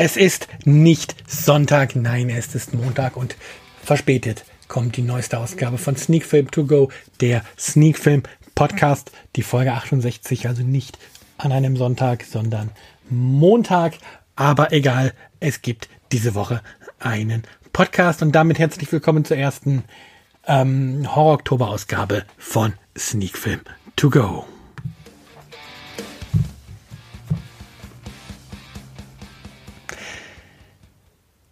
Es ist nicht Sonntag, nein, es ist Montag und verspätet kommt die neueste Ausgabe von Sneak Film To Go, der Sneak Film Podcast, die Folge 68, also nicht an einem Sonntag, sondern Montag. Aber egal, es gibt diese Woche einen Podcast und damit herzlich willkommen zur ersten ähm, Horror-Oktober-Ausgabe von Sneak Film To Go.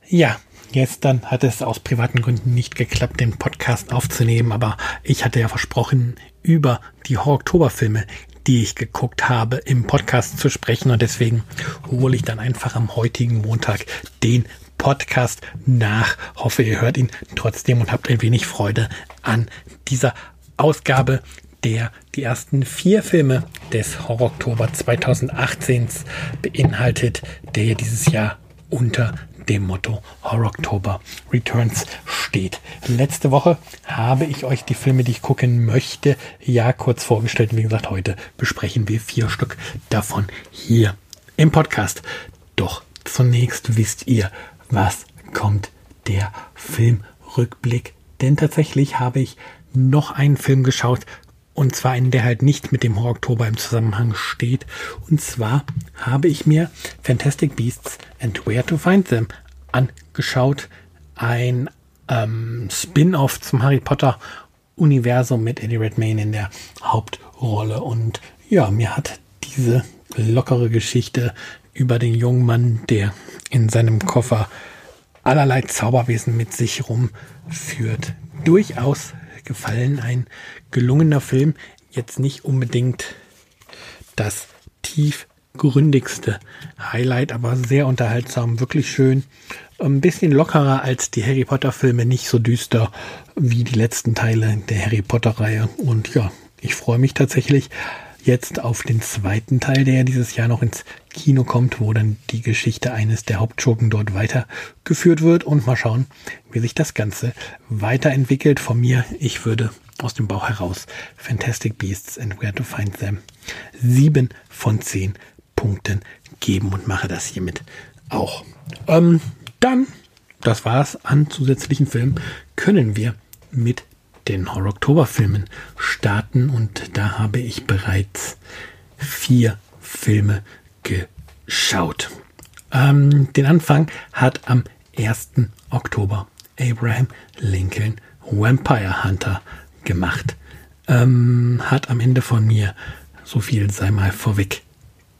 Ja, gestern hat es aus privaten Gründen nicht geklappt, den Podcast aufzunehmen, aber ich hatte ja versprochen, über die Horror-Oktober-Filme, die ich geguckt habe, im Podcast zu sprechen und deswegen hole ich dann einfach am heutigen Montag den Podcast nach. Hoffe, ihr hört ihn trotzdem und habt ein wenig Freude an dieser Ausgabe, der die ersten vier Filme des Horror Oktober 2018 beinhaltet, der dieses Jahr unter dem Motto Horror October Returns steht. Letzte Woche habe ich euch die Filme, die ich gucken möchte, ja kurz vorgestellt. Wie gesagt, heute besprechen wir vier Stück davon hier im Podcast. Doch zunächst wisst ihr, was kommt der Filmrückblick. Denn tatsächlich habe ich noch einen Film geschaut, und zwar einen, der halt nicht mit dem Horror Oktober im Zusammenhang steht. Und zwar habe ich mir Fantastic Beasts and Where to Find Them angeschaut. Ein ähm, Spin-off zum Harry Potter Universum mit Eddie Redmayne in der Hauptrolle. Und ja, mir hat diese lockere Geschichte über den jungen Mann, der in seinem Koffer allerlei Zauberwesen mit sich rumführt, durchaus gefallen. Ein gelungener Film. Jetzt nicht unbedingt das tiefgründigste Highlight, aber sehr unterhaltsam, wirklich schön. Ein bisschen lockerer als die Harry Potter Filme, nicht so düster wie die letzten Teile der Harry Potter Reihe. Und ja, ich freue mich tatsächlich jetzt auf den zweiten Teil, der dieses Jahr noch ins Kino kommt, wo dann die Geschichte eines der Hauptschurken dort weitergeführt wird und mal schauen, wie sich das Ganze weiterentwickelt. Von mir, ich würde aus dem Bauch heraus Fantastic Beasts and Where to Find Them sieben von zehn Punkten geben und mache das hiermit auch. Ähm, dann, das war's an zusätzlichen Filmen, können wir mit den Horror-Oktober-Filmen starten und da habe ich bereits vier Filme geschaut. Ähm, den Anfang hat am 1. Oktober Abraham Lincoln Vampire Hunter gemacht. Ähm, hat am Ende von mir, so viel sei mal vorweg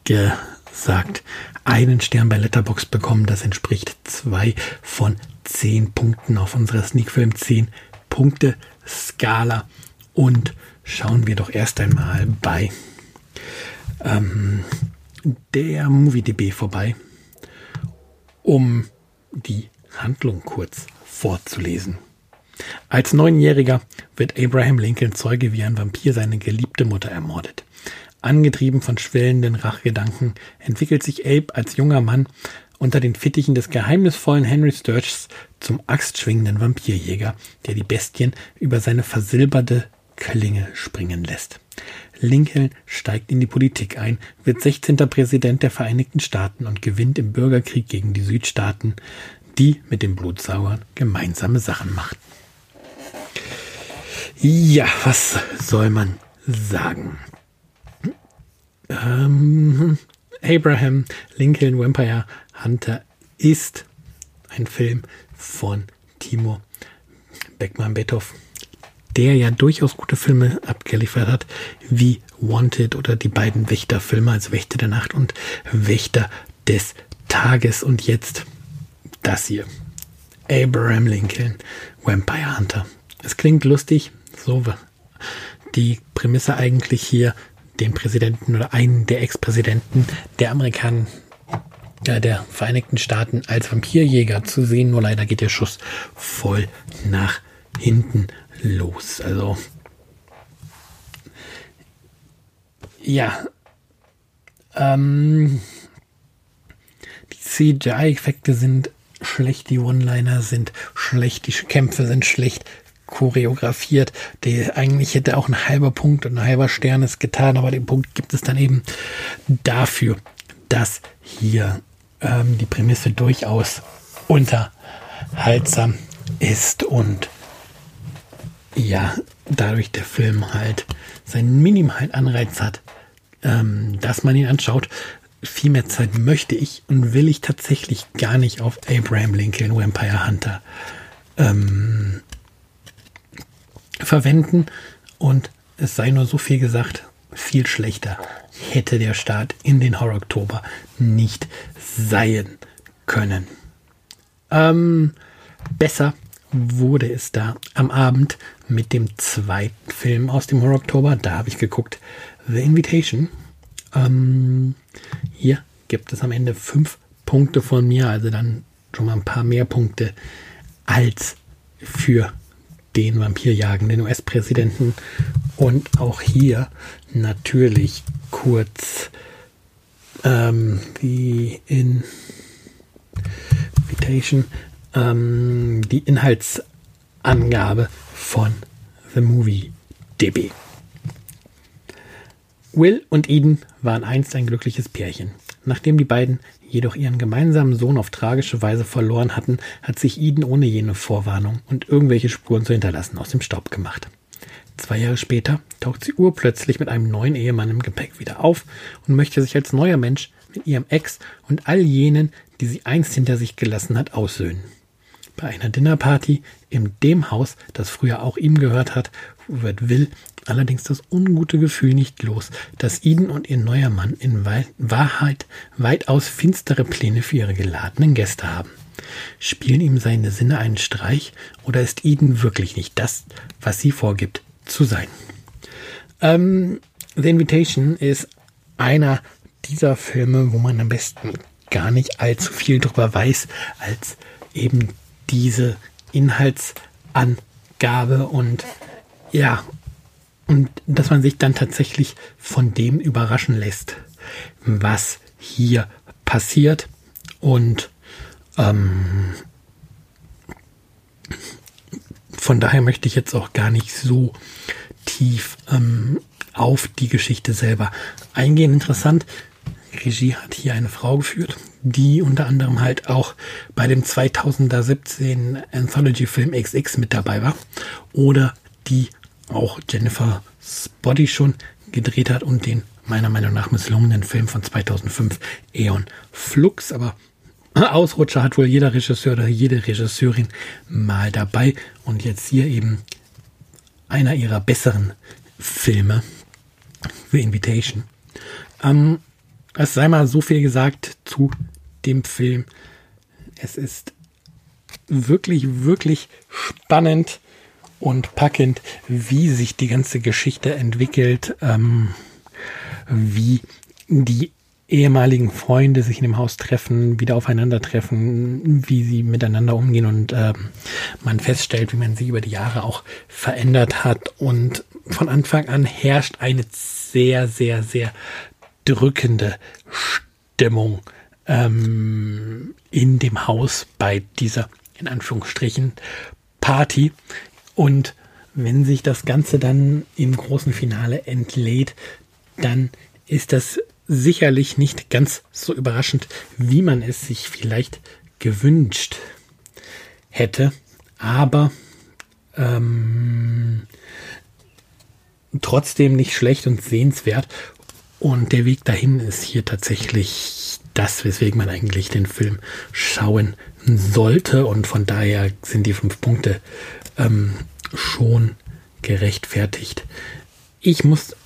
gesagt, einen Stern bei Letterbox bekommen. Das entspricht zwei von zehn Punkten auf unserer Sneakfilm 10 Punkte Skala. Und schauen wir doch erst einmal bei ähm, der MovieDB vorbei, um die Handlung kurz vorzulesen. Als Neunjähriger wird Abraham Lincoln Zeuge, wie ein Vampir seine geliebte Mutter ermordet. Angetrieben von schwellenden Rachgedanken entwickelt sich Abe als junger Mann unter den Fittichen des geheimnisvollen Henry Sturges zum axtschwingenden Vampirjäger, der die Bestien über seine versilberte Klinge springen lässt. Lincoln steigt in die Politik ein, wird 16. Präsident der Vereinigten Staaten und gewinnt im Bürgerkrieg gegen die Südstaaten, die mit den Blutsauern gemeinsame Sachen machten. Ja, was soll man sagen? Ähm, Abraham Lincoln Vampire Hunter ist ein Film von Timo Beckmann-Betthoff, der ja durchaus gute Filme abgeliefert hat, wie Wanted oder die beiden Wächterfilme, also Wächter der Nacht und Wächter des Tages. Und jetzt das hier. Abraham Lincoln, Vampire Hunter. Es klingt lustig, so die Prämisse eigentlich hier, den Präsidenten oder einen der Ex-Präsidenten der Amerikaner, äh, der Vereinigten Staaten als Vampirjäger zu sehen, nur leider geht der Schuss voll nach hinten los. Also ja, ähm, die CGI-Effekte sind schlecht, die One-Liner sind schlecht, die Kämpfe sind schlecht choreografiert. Der eigentlich hätte auch ein halber Punkt und ein halber Stern es getan, aber den Punkt gibt es dann eben dafür, dass hier ähm, die Prämisse durchaus unterhaltsam ist und ja, dadurch der Film halt seinen minimalen Anreiz hat, ähm, dass man ihn anschaut. Viel mehr Zeit möchte ich und will ich tatsächlich gar nicht auf Abraham Lincoln Vampire Hunter ähm, verwenden. Und es sei nur so viel gesagt, viel schlechter hätte der Start in den Horror Oktober nicht sein können. Ähm, besser wurde es da am Abend mit dem zweiten Film aus dem Horror Oktober. Da habe ich geguckt, The Invitation. Ähm, hier gibt es am Ende fünf Punkte von mir, also dann schon mal ein paar mehr Punkte als für den vampirjagenden US-Präsidenten. Und auch hier natürlich kurz ähm, in Invitation ähm, die Inhaltsangabe von The Movie DB. Will und Eden waren einst ein glückliches Pärchen. Nachdem die beiden jedoch ihren gemeinsamen Sohn auf tragische Weise verloren hatten, hat sich Eden ohne jene Vorwarnung und irgendwelche Spuren zu hinterlassen aus dem Staub gemacht. Zwei Jahre später taucht sie urplötzlich mit einem neuen Ehemann im Gepäck wieder auf und möchte sich als neuer Mensch mit ihrem Ex und all jenen, die sie einst hinter sich gelassen hat, aussöhnen. Bei einer Dinnerparty in dem Haus, das früher auch ihm gehört hat, wird Will allerdings das ungute Gefühl nicht los, dass Eden und ihr neuer Mann in Wahrheit weitaus finstere Pläne für ihre geladenen Gäste haben. Spielen ihm seine Sinne einen Streich oder ist Eden wirklich nicht das, was sie vorgibt zu sein? Ähm, The Invitation ist einer dieser Filme, wo man am besten gar nicht allzu viel drüber weiß, als eben diese Inhaltsangabe und ja, und dass man sich dann tatsächlich von dem überraschen lässt, was hier passiert. Und ähm, von daher möchte ich jetzt auch gar nicht so tief ähm, auf die Geschichte selber eingehen. Interessant, Regie hat hier eine Frau geführt, die unter anderem halt auch bei dem 2017 Anthology-Film XX mit dabei war. Oder die auch Jennifer Spotty schon gedreht hat und den meiner Meinung nach misslungenen Film von 2005 Eon Flux. Aber Ausrutscher hat wohl jeder Regisseur oder jede Regisseurin mal dabei. Und jetzt hier eben einer ihrer besseren Filme, The Invitation. Ähm, es sei mal so viel gesagt zu dem Film. Es ist wirklich, wirklich spannend und packend, wie sich die ganze Geschichte entwickelt, ähm, wie die ehemaligen Freunde sich in dem Haus treffen, wieder aufeinandertreffen, wie sie miteinander umgehen und ähm, man feststellt, wie man sie über die Jahre auch verändert hat. Und von Anfang an herrscht eine sehr, sehr, sehr drückende Stimmung ähm, in dem Haus bei dieser, in Anführungsstrichen, Party. Und wenn sich das Ganze dann im großen Finale entlädt, dann ist das sicherlich nicht ganz so überraschend, wie man es sich vielleicht gewünscht hätte. Aber ähm, trotzdem nicht schlecht und sehenswert. Und der Weg dahin ist hier tatsächlich das, weswegen man eigentlich den Film schauen sollte. Und von daher sind die fünf Punkte ähm, schon gerechtfertigt. Ich muss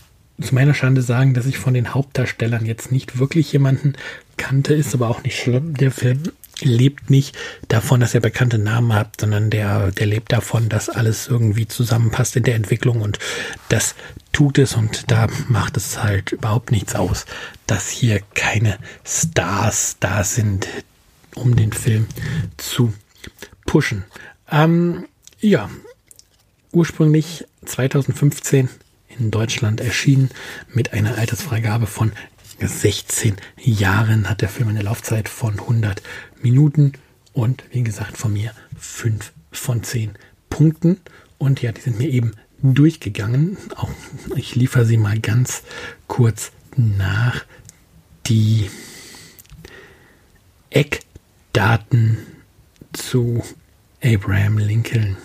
zu meiner Schande sagen, dass ich von den Hauptdarstellern jetzt nicht wirklich jemanden kannte, ist aber auch nicht schlimm. Der Film lebt nicht davon, dass er bekannte Namen hat, sondern der, der lebt davon, dass alles irgendwie zusammenpasst in der Entwicklung und das tut es und da macht es halt überhaupt nichts aus, dass hier keine Stars da sind, um den Film zu pushen. Ähm, ja, ursprünglich 2015 in Deutschland erschienen mit einer Altersfreigabe von 16 Jahren hat der Film eine Laufzeit von 100 Minuten und wie gesagt von mir 5 von 10 Punkten. Und ja, die sind mir eben durchgegangen. Auch ich liefere sie mal ganz kurz nach. Die Eckdaten zu Abraham Lincoln.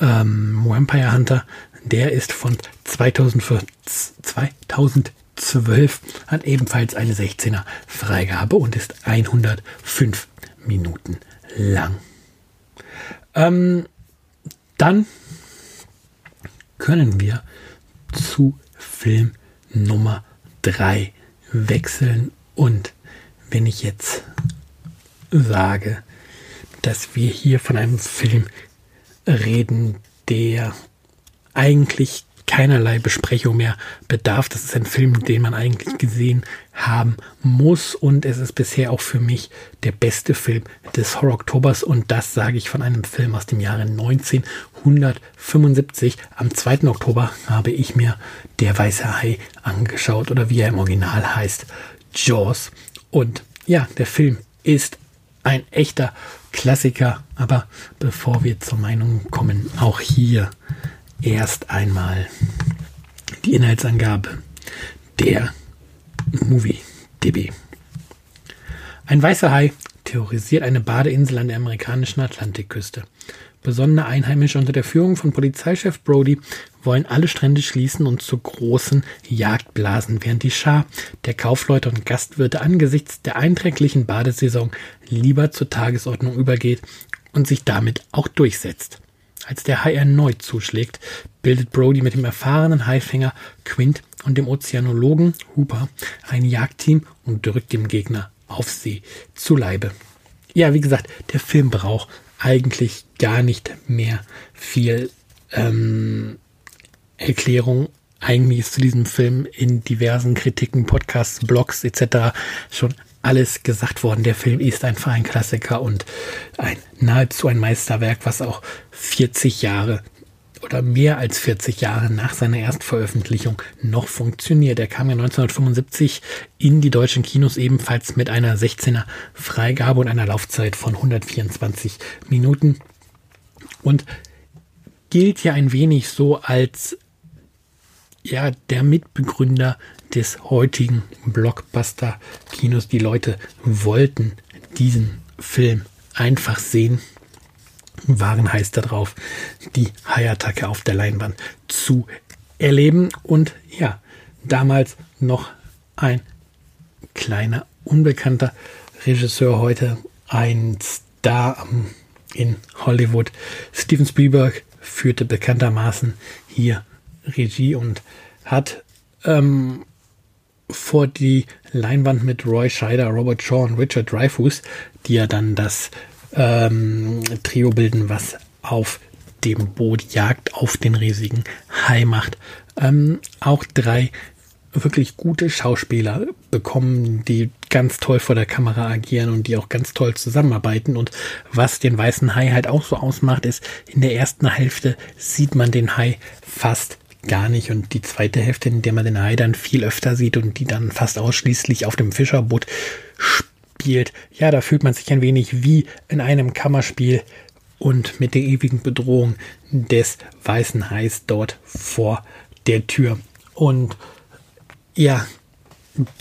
Ähm, Vampire Hunter, der ist von 2012, hat ebenfalls eine 16er Freigabe und ist 105 Minuten lang. Ähm, dann können wir zu Film Nummer 3 wechseln. Und wenn ich jetzt sage, dass wir hier von einem Film reden, der eigentlich keinerlei Besprechung mehr bedarf. Das ist ein Film, den man eigentlich gesehen haben muss und es ist bisher auch für mich der beste Film des Horror-Oktobers und das sage ich von einem Film aus dem Jahre 1975. Am 2. Oktober habe ich mir Der Weiße Hai angeschaut oder wie er im Original heißt, Jaws. Und ja, der Film ist ein echter Klassiker, aber bevor wir zur Meinung kommen, auch hier erst einmal die Inhaltsangabe der Movie DB. Ein weißer Hai terrorisiert eine Badeinsel an der amerikanischen Atlantikküste. Besondere Einheimische unter der Führung von Polizeichef Brody wollen alle Strände schließen und zu großen Jagd blasen, während die Schar der Kaufleute und Gastwirte angesichts der einträglichen Badesaison lieber zur Tagesordnung übergeht und sich damit auch durchsetzt. Als der Hai erneut zuschlägt, bildet Brody mit dem erfahrenen Haifänger Quint und dem Ozeanologen Hooper ein Jagdteam und drückt dem Gegner auf See zu Leibe. Ja, wie gesagt, der Film braucht eigentlich gar nicht mehr viel ähm, Erklärung. Eigentlich ist zu diesem Film in diversen Kritiken, Podcasts, Blogs etc. schon alles gesagt worden. Der Film ist einfach ein Klassiker und ein nahezu ein Meisterwerk, was auch 40 Jahre oder mehr als 40 Jahre nach seiner Erstveröffentlichung noch funktioniert. Er kam ja 1975 in die deutschen Kinos ebenfalls mit einer 16er Freigabe und einer Laufzeit von 124 Minuten und gilt ja ein wenig so als ja der Mitbegründer des heutigen Blockbuster-Kinos. Die Leute wollten diesen Film einfach sehen, waren heiß darauf, die Haiattacke auf der Leinwand zu erleben. Und ja, damals noch ein kleiner, unbekannter Regisseur, heute ein Star in Hollywood. Steven Spielberg führte bekanntermaßen hier Regie und hat ähm, vor die Leinwand mit Roy Scheider, Robert Shaw und Richard Dreyfuss, die ja dann das ähm, Trio bilden, was auf dem Boot Jagd auf den riesigen Hai macht. Ähm, auch drei wirklich gute Schauspieler bekommen, die ganz toll vor der Kamera agieren und die auch ganz toll zusammenarbeiten. Und was den weißen Hai halt auch so ausmacht, ist, in der ersten Hälfte sieht man den Hai fast gar nicht. Und die zweite Hälfte, in der man den Hai dann viel öfter sieht und die dann fast ausschließlich auf dem Fischerboot spielt, ja, da fühlt man sich ein wenig wie in einem Kammerspiel und mit der ewigen Bedrohung des weißen Hais dort vor der Tür. Und ja,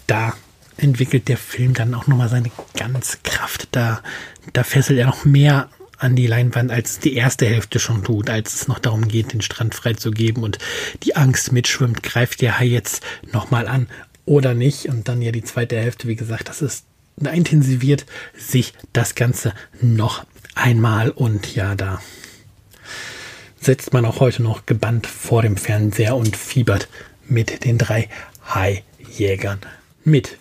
da entwickelt der Film dann auch nochmal seine ganz Kraft. Da, da fesselt er noch mehr an die Leinwand, als die erste Hälfte schon tut, als es noch darum geht, den Strand freizugeben und die Angst mitschwimmt, greift der Hai jetzt nochmal an oder nicht. Und dann ja die zweite Hälfte, wie gesagt, das ist, da intensiviert sich das Ganze noch einmal und ja, da setzt man auch heute noch gebannt vor dem Fernseher und fiebert mit den drei Haijägern mit.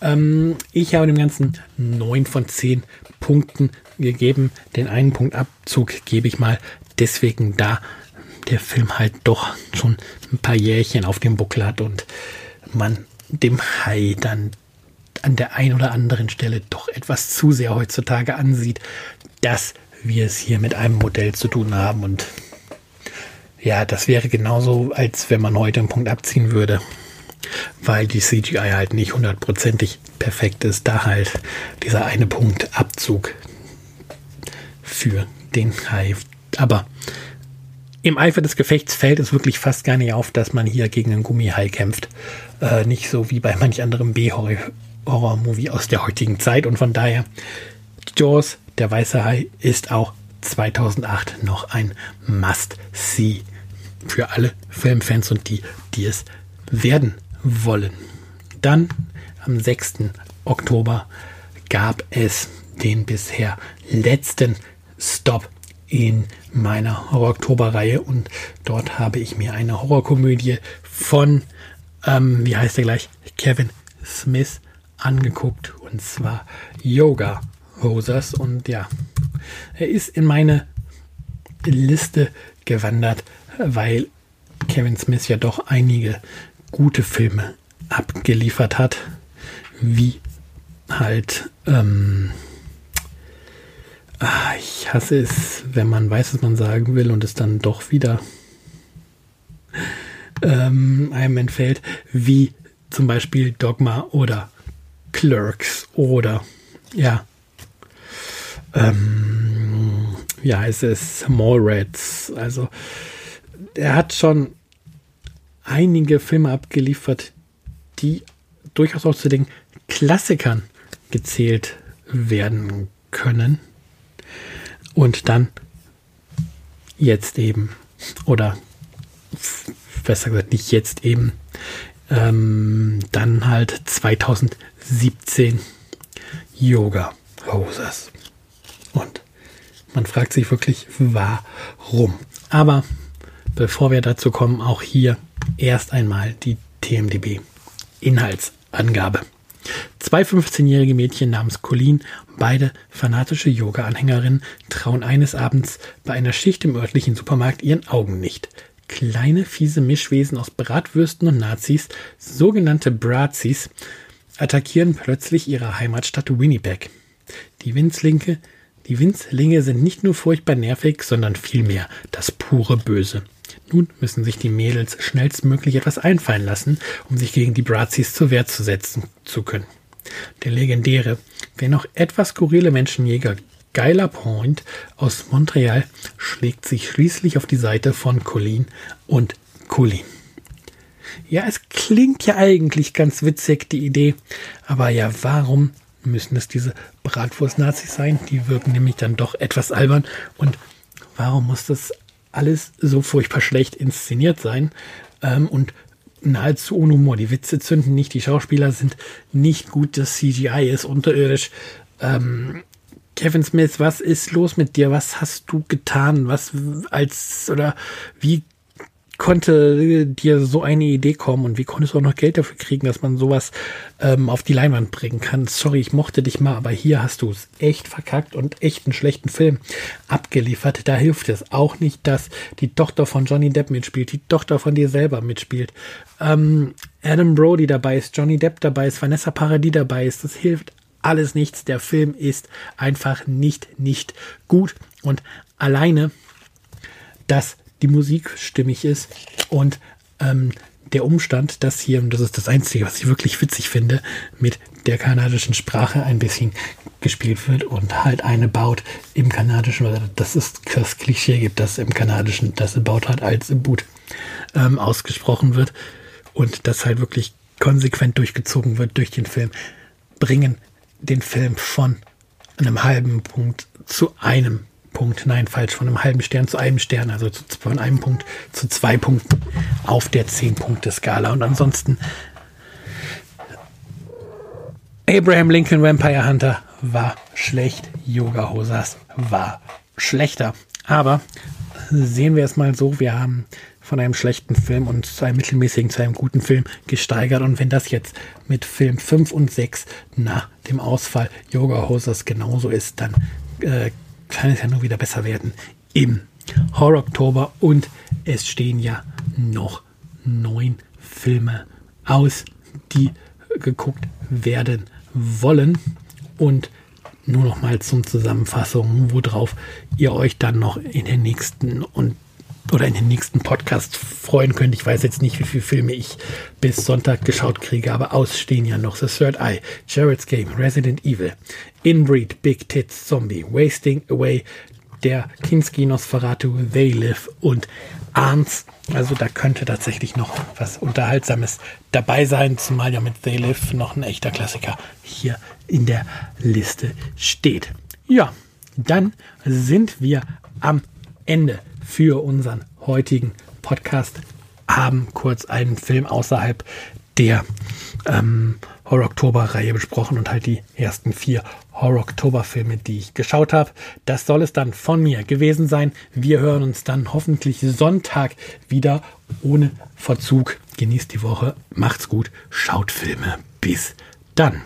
Ähm, ich habe dem Ganzen neun von zehn Punkten gegeben. Den einen Punkt Abzug gebe ich mal deswegen da der Film halt doch schon ein paar Jährchen auf dem Buckel hat und man dem Hai dann an der einen oder anderen Stelle doch etwas zu sehr heutzutage ansieht, dass wir es hier mit einem Modell zu tun haben und ja, das wäre genauso, als wenn man heute einen Punkt abziehen würde, weil die CGI halt nicht hundertprozentig perfekt ist, da halt dieser eine Punkt Abzug für den Hai. Aber im Eifer des Gefechts fällt es wirklich fast gar nicht auf, dass man hier gegen einen Gummihai kämpft. Äh, nicht so wie bei manch anderem B-Horror Horror-Movie aus der heutigen Zeit und von daher Jaws, der weiße Hai, ist auch 2008 noch ein Must-See für alle Filmfans und die, die es werden wollen. Dann am 6. Oktober gab es den bisher letzten Stop in meiner Horror-Oktober-Reihe und dort habe ich mir eine Horrorkomödie von, ähm, wie heißt er gleich, Kevin Smith angeguckt und zwar Yoga Hosers und ja, er ist in meine Liste gewandert, weil Kevin Smith ja doch einige gute Filme abgeliefert hat, wie halt ähm, ah, ich hasse es, wenn man weiß, was man sagen will und es dann doch wieder ähm, einem entfällt, wie zum Beispiel Dogma oder Clerks oder ja, ähm, wie heißt es, Mallrats. Also er hat schon einige Filme abgeliefert, die durchaus auch zu den Klassikern gezählt werden können. Und dann jetzt eben, oder besser gesagt nicht jetzt eben, ähm, dann halt 2017 Yoga Hoses. Und man fragt sich wirklich, warum. Aber bevor wir dazu kommen, auch hier erst einmal die TMDB Inhaltsangabe. Zwei 15-jährige Mädchen namens Colleen, beide fanatische Yoga-Anhängerinnen, trauen eines Abends bei einer Schicht im örtlichen Supermarkt ihren Augen nicht. Kleine, fiese Mischwesen aus Bratwürsten und Nazis, sogenannte Brazis, attackieren plötzlich ihre Heimatstadt Winnipeg. Die Winzlinke die Winzlinge sind nicht nur furchtbar nervig, sondern vielmehr das pure Böse. Nun müssen sich die Mädels schnellstmöglich etwas einfallen lassen, um sich gegen die Brazis zur Wehr zu setzen zu können. Der legendäre, wenn auch etwas skurrile Menschenjäger Geiler Point aus Montreal schlägt sich schließlich auf die Seite von Colleen und Colleen. Ja, es klingt ja eigentlich ganz witzig, die Idee, aber ja, warum müssen es diese Bratwurst-Nazis sein. Die wirken nämlich dann doch etwas albern. Und warum muss das alles so furchtbar schlecht inszeniert sein? Ähm, und nahezu ohne Humor. Die Witze zünden nicht, die Schauspieler sind nicht gut, das CGI ist unterirdisch. Ähm, Kevin Smith, was ist los mit dir? Was hast du getan? Was als oder wie konnte dir so eine Idee kommen und wie konntest du auch noch Geld dafür kriegen, dass man sowas ähm, auf die Leinwand bringen kann? Sorry, ich mochte dich mal, aber hier hast du es echt verkackt und echt einen schlechten Film abgeliefert. Da hilft es auch nicht, dass die Tochter von Johnny Depp mitspielt, die Tochter von dir selber mitspielt, ähm, Adam Brody dabei ist, Johnny Depp dabei ist, Vanessa Paradis dabei ist. Das hilft alles nichts. Der Film ist einfach nicht, nicht gut und alleine das die Musik stimmig ist und ähm, der Umstand, dass hier, und das ist das Einzige, was ich wirklich witzig finde, mit der kanadischen Sprache ein bisschen gespielt wird und halt eine baut im kanadischen, das ist das Klischee gibt, dass im kanadischen das baut halt als im Boot ähm, ausgesprochen wird und das halt wirklich konsequent durchgezogen wird durch den Film, bringen den Film von einem halben Punkt zu einem Punkt, nein, falsch, von einem halben Stern zu einem Stern, also zu, von einem Punkt zu zwei Punkten auf der 10-Punkte-Skala. Und ansonsten Abraham Lincoln Vampire Hunter war schlecht, Yoga Hosas war schlechter. Aber sehen wir es mal so, wir haben von einem schlechten Film und zu einem mittelmäßigen zu einem guten Film gesteigert. Und wenn das jetzt mit Film 5 und 6 nach dem Ausfall Yoga Hosers genauso ist, dann äh, kann es ja nur wieder besser werden im Horror Oktober und es stehen ja noch neun Filme aus, die geguckt werden wollen. Und nur noch mal zum Zusammenfassung, worauf ihr euch dann noch in den nächsten und oder in den nächsten Podcast freuen könnt. Ich weiß jetzt nicht, wie viele Filme ich bis Sonntag geschaut kriege, aber ausstehen ja noch The Third Eye, Jared's Game, Resident Evil, Inbreed, Big Tits Zombie, Wasting Away, der Kinski, Nosferatu, They Live und Arns. Also da könnte tatsächlich noch was Unterhaltsames dabei sein, zumal ja mit They Live noch ein echter Klassiker hier in der Liste steht. Ja, dann sind wir am Ende für unseren heutigen Podcast. Haben kurz einen Film außerhalb der ähm, Horror-Oktober-Reihe besprochen und halt die ersten vier Horror-Oktober-Filme, die ich geschaut habe. Das soll es dann von mir gewesen sein. Wir hören uns dann hoffentlich Sonntag wieder ohne Verzug. Genießt die Woche, macht's gut, schaut Filme. Bis dann.